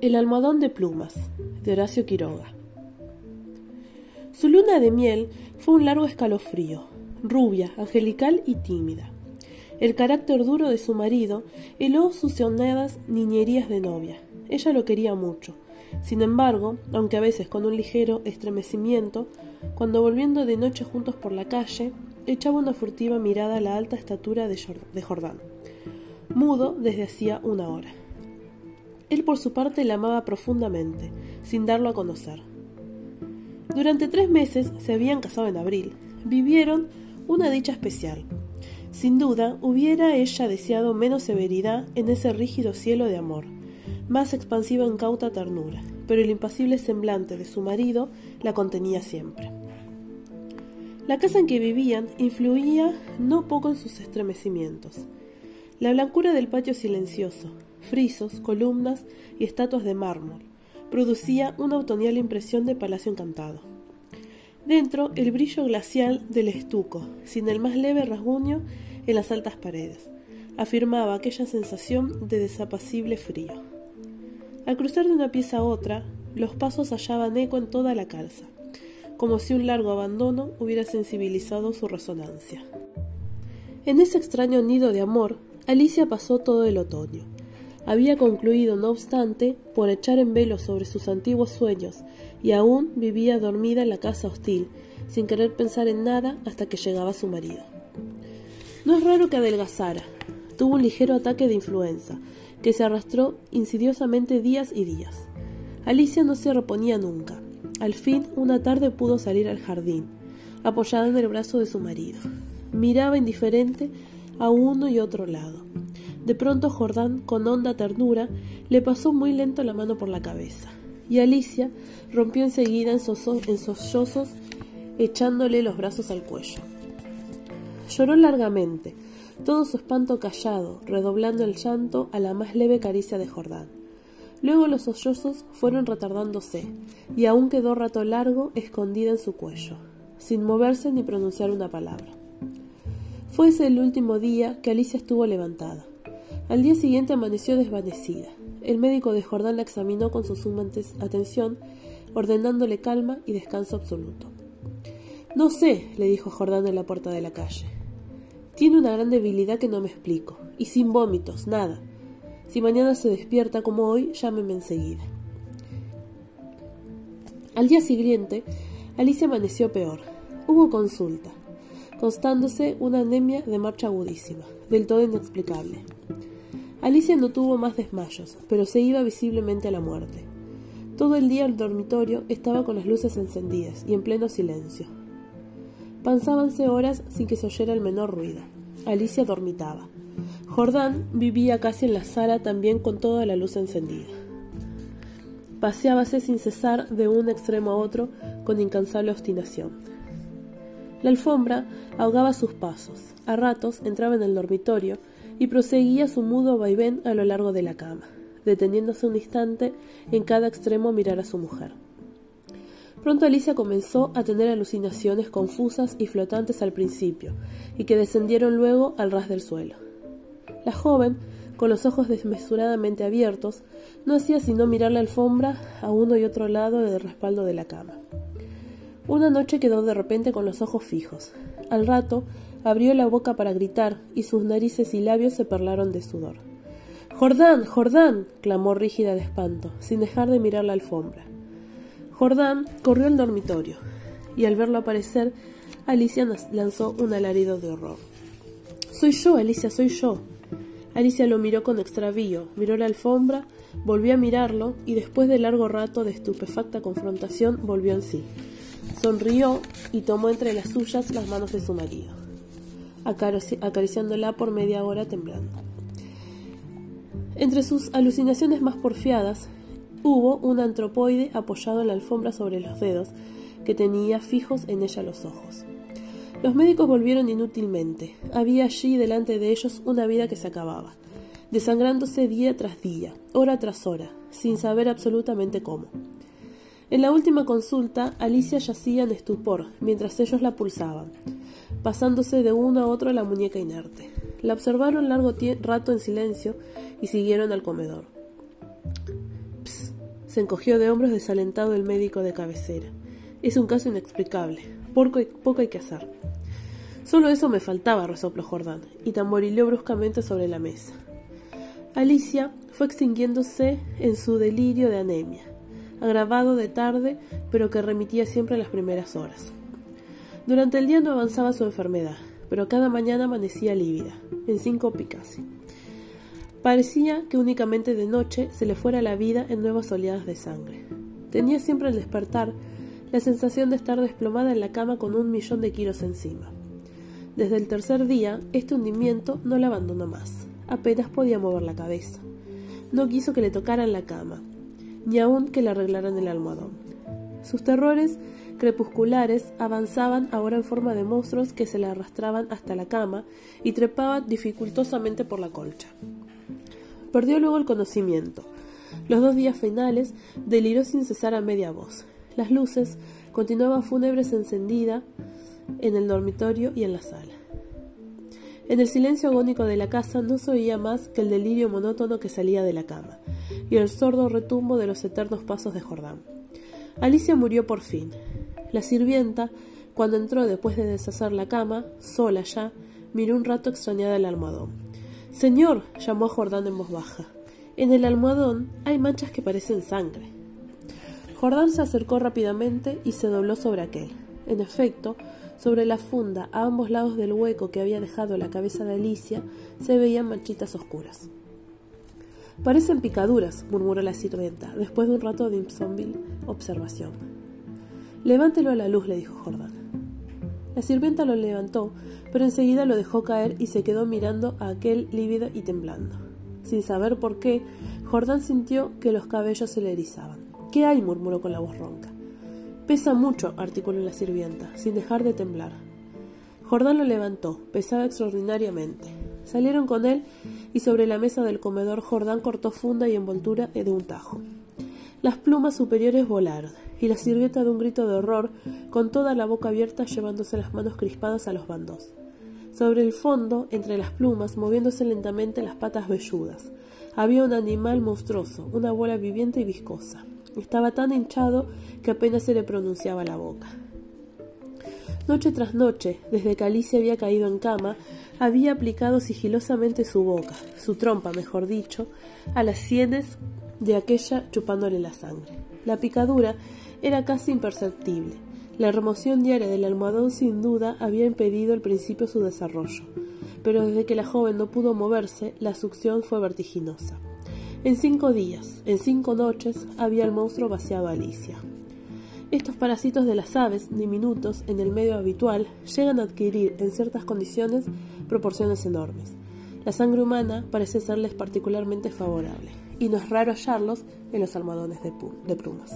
El almohadón de plumas, de Horacio Quiroga. Su luna de miel fue un largo escalofrío, rubia, angelical y tímida. El carácter duro de su marido heló sus sonadas niñerías de novia. Ella lo quería mucho. Sin embargo, aunque a veces con un ligero estremecimiento, cuando volviendo de noche juntos por la calle, echaba una furtiva mirada a la alta estatura de Jordán, mudo desde hacía una hora. Él por su parte la amaba profundamente, sin darlo a conocer. Durante tres meses se habían casado en abril. Vivieron una dicha especial. Sin duda, hubiera ella deseado menos severidad en ese rígido cielo de amor, más expansiva en cauta ternura, pero el impasible semblante de su marido la contenía siempre. La casa en que vivían influía no poco en sus estremecimientos. La blancura del patio silencioso, frisos, columnas y estatuas de mármol, producía una otoñal impresión de palacio encantado. Dentro, el brillo glacial del estuco, sin el más leve rasguño en las altas paredes, afirmaba aquella sensación de desapacible frío. Al cruzar de una pieza a otra, los pasos hallaban eco en toda la calza, como si un largo abandono hubiera sensibilizado su resonancia. En ese extraño nido de amor, Alicia pasó todo el otoño, había concluido, no obstante, por echar en velo sobre sus antiguos sueños, y aún vivía dormida en la casa hostil, sin querer pensar en nada hasta que llegaba su marido. No es raro que adelgazara. Tuvo un ligero ataque de influenza, que se arrastró insidiosamente días y días. Alicia no se reponía nunca. Al fin, una tarde pudo salir al jardín, apoyada en el brazo de su marido. Miraba indiferente a uno y otro lado. De pronto Jordán, con honda ternura, le pasó muy lento la mano por la cabeza, y Alicia rompió enseguida en, sollozos, echándole los brazos al cuello. Lloró largamente, todo su espanto callado, redoblando el llanto a la más leve caricia de Jordán. Luego los sollozos fueron retardándose, y aún quedó rato largo escondida en su cuello, sin moverse ni pronunciar una palabra. Fue ese el último día que Alicia estuvo levantada. Al día siguiente amaneció desvanecida. El médico de Jordán la examinó con su suma atención, ordenándole calma y descanso absoluto. No sé, le dijo Jordán en la puerta de la calle. Tiene una gran debilidad que no me explico, y sin vómitos, nada. Si mañana se despierta como hoy, llámeme enseguida. Al día siguiente, Alicia amaneció peor. Hubo consulta, constándose una anemia de marcha agudísima, del todo inexplicable. Alicia no tuvo más desmayos, pero se iba visiblemente a la muerte. Todo el día el dormitorio estaba con las luces encendidas y en pleno silencio. Pasábanse horas sin que se oyera el menor ruido. Alicia dormitaba. Jordán vivía casi en la sala también con toda la luz encendida. Paseábase sin cesar de un extremo a otro con incansable obstinación. La alfombra ahogaba sus pasos. A ratos entraba en el dormitorio y proseguía su mudo vaivén a lo largo de la cama, deteniéndose un instante en cada extremo a mirar a su mujer. Pronto Alicia comenzó a tener alucinaciones confusas y flotantes al principio, y que descendieron luego al ras del suelo. La joven, con los ojos desmesuradamente abiertos, no hacía sino mirar la alfombra a uno y otro lado del respaldo de la cama. Una noche quedó de repente con los ojos fijos. Al rato abrió la boca para gritar y sus narices y labios se perlaron de sudor. Jordán, Jordán, clamó rígida de espanto, sin dejar de mirar la alfombra. Jordán corrió al dormitorio, y al verlo aparecer, Alicia lanzó un alarido de horror. Soy yo, Alicia, soy yo. Alicia lo miró con extravío, miró la alfombra, volvió a mirarlo y después de largo rato de estupefacta confrontación volvió en sí. Sonrió y tomó entre las suyas las manos de su marido acariciándola por media hora temblando. Entre sus alucinaciones más porfiadas, hubo un antropoide apoyado en la alfombra sobre los dedos, que tenía fijos en ella los ojos. Los médicos volvieron inútilmente. Había allí delante de ellos una vida que se acababa, desangrándose día tras día, hora tras hora, sin saber absolutamente cómo. En la última consulta, Alicia yacía en estupor, mientras ellos la pulsaban, pasándose de uno a otro la muñeca inerte. La observaron largo rato en silencio y siguieron al comedor. Se encogió de hombros desalentado el médico de cabecera. Es un caso inexplicable. Poco, poco hay que hacer. Solo eso me faltaba, resopló Jordán, y tamborileó bruscamente sobre la mesa. Alicia fue extinguiéndose en su delirio de anemia, agravado de tarde, pero que remitía siempre a las primeras horas. Durante el día no avanzaba su enfermedad, pero cada mañana amanecía lívida, en cinco picas. Parecía que únicamente de noche se le fuera la vida en nuevas oleadas de sangre. Tenía siempre al despertar la sensación de estar desplomada en la cama con un millón de kilos encima. Desde el tercer día, este hundimiento no la abandonó más. Apenas podía mover la cabeza. No quiso que le tocaran la cama, ni aun que le arreglaran el almohadón. Sus terrores crepusculares avanzaban ahora en forma de monstruos que se le arrastraban hasta la cama y trepaban dificultosamente por la colcha. Perdió luego el conocimiento. Los dos días finales deliró sin cesar a media voz. Las luces continuaban fúnebres encendidas en el dormitorio y en la sala. En el silencio agónico de la casa no se oía más que el delirio monótono que salía de la cama y el sordo retumbo de los eternos pasos de Jordán. Alicia murió por fin. La sirvienta, cuando entró después de deshacer la cama, sola ya, miró un rato extrañada el almohadón. Señor, llamó a Jordán en voz baja. En el almohadón hay manchas que parecen sangre. Jordán se acercó rápidamente y se dobló sobre aquel. En efecto, sobre la funda, a ambos lados del hueco que había dejado la cabeza de Alicia, se veían manchitas oscuras. Parecen picaduras, murmuró la sirvienta, después de un rato de insómbil observación. Levántelo a la luz, le dijo Jordán. La sirvienta lo levantó, pero enseguida lo dejó caer y se quedó mirando a aquel lívido y temblando. Sin saber por qué, Jordán sintió que los cabellos se le erizaban. ¿Qué hay? murmuró con la voz ronca. Pesa mucho, articuló la sirvienta, sin dejar de temblar. Jordán lo levantó, pesaba extraordinariamente. Salieron con él y sobre la mesa del comedor Jordán cortó funda y envoltura de un tajo. Las plumas superiores volaron, y la sirvienta de un grito de horror, con toda la boca abierta llevándose las manos crispadas a los bandos. Sobre el fondo, entre las plumas, moviéndose lentamente las patas velludas, había un animal monstruoso, una bola viviente y viscosa. Estaba tan hinchado que apenas se le pronunciaba la boca. Noche tras noche, desde que Alicia había caído en cama, había aplicado sigilosamente su boca, su trompa, mejor dicho, a las sienes de aquella chupándole la sangre. La picadura era casi imperceptible. La remoción diaria del almohadón sin duda había impedido al principio su desarrollo, pero desde que la joven no pudo moverse, la succión fue vertiginosa. En cinco días, en cinco noches, había el monstruo vaciado a Alicia. Estos parásitos de las aves, diminutos en el medio habitual, llegan a adquirir, en ciertas condiciones, proporciones enormes. La sangre humana parece serles particularmente favorable, y no es raro hallarlos en los almohadones de, de plumas.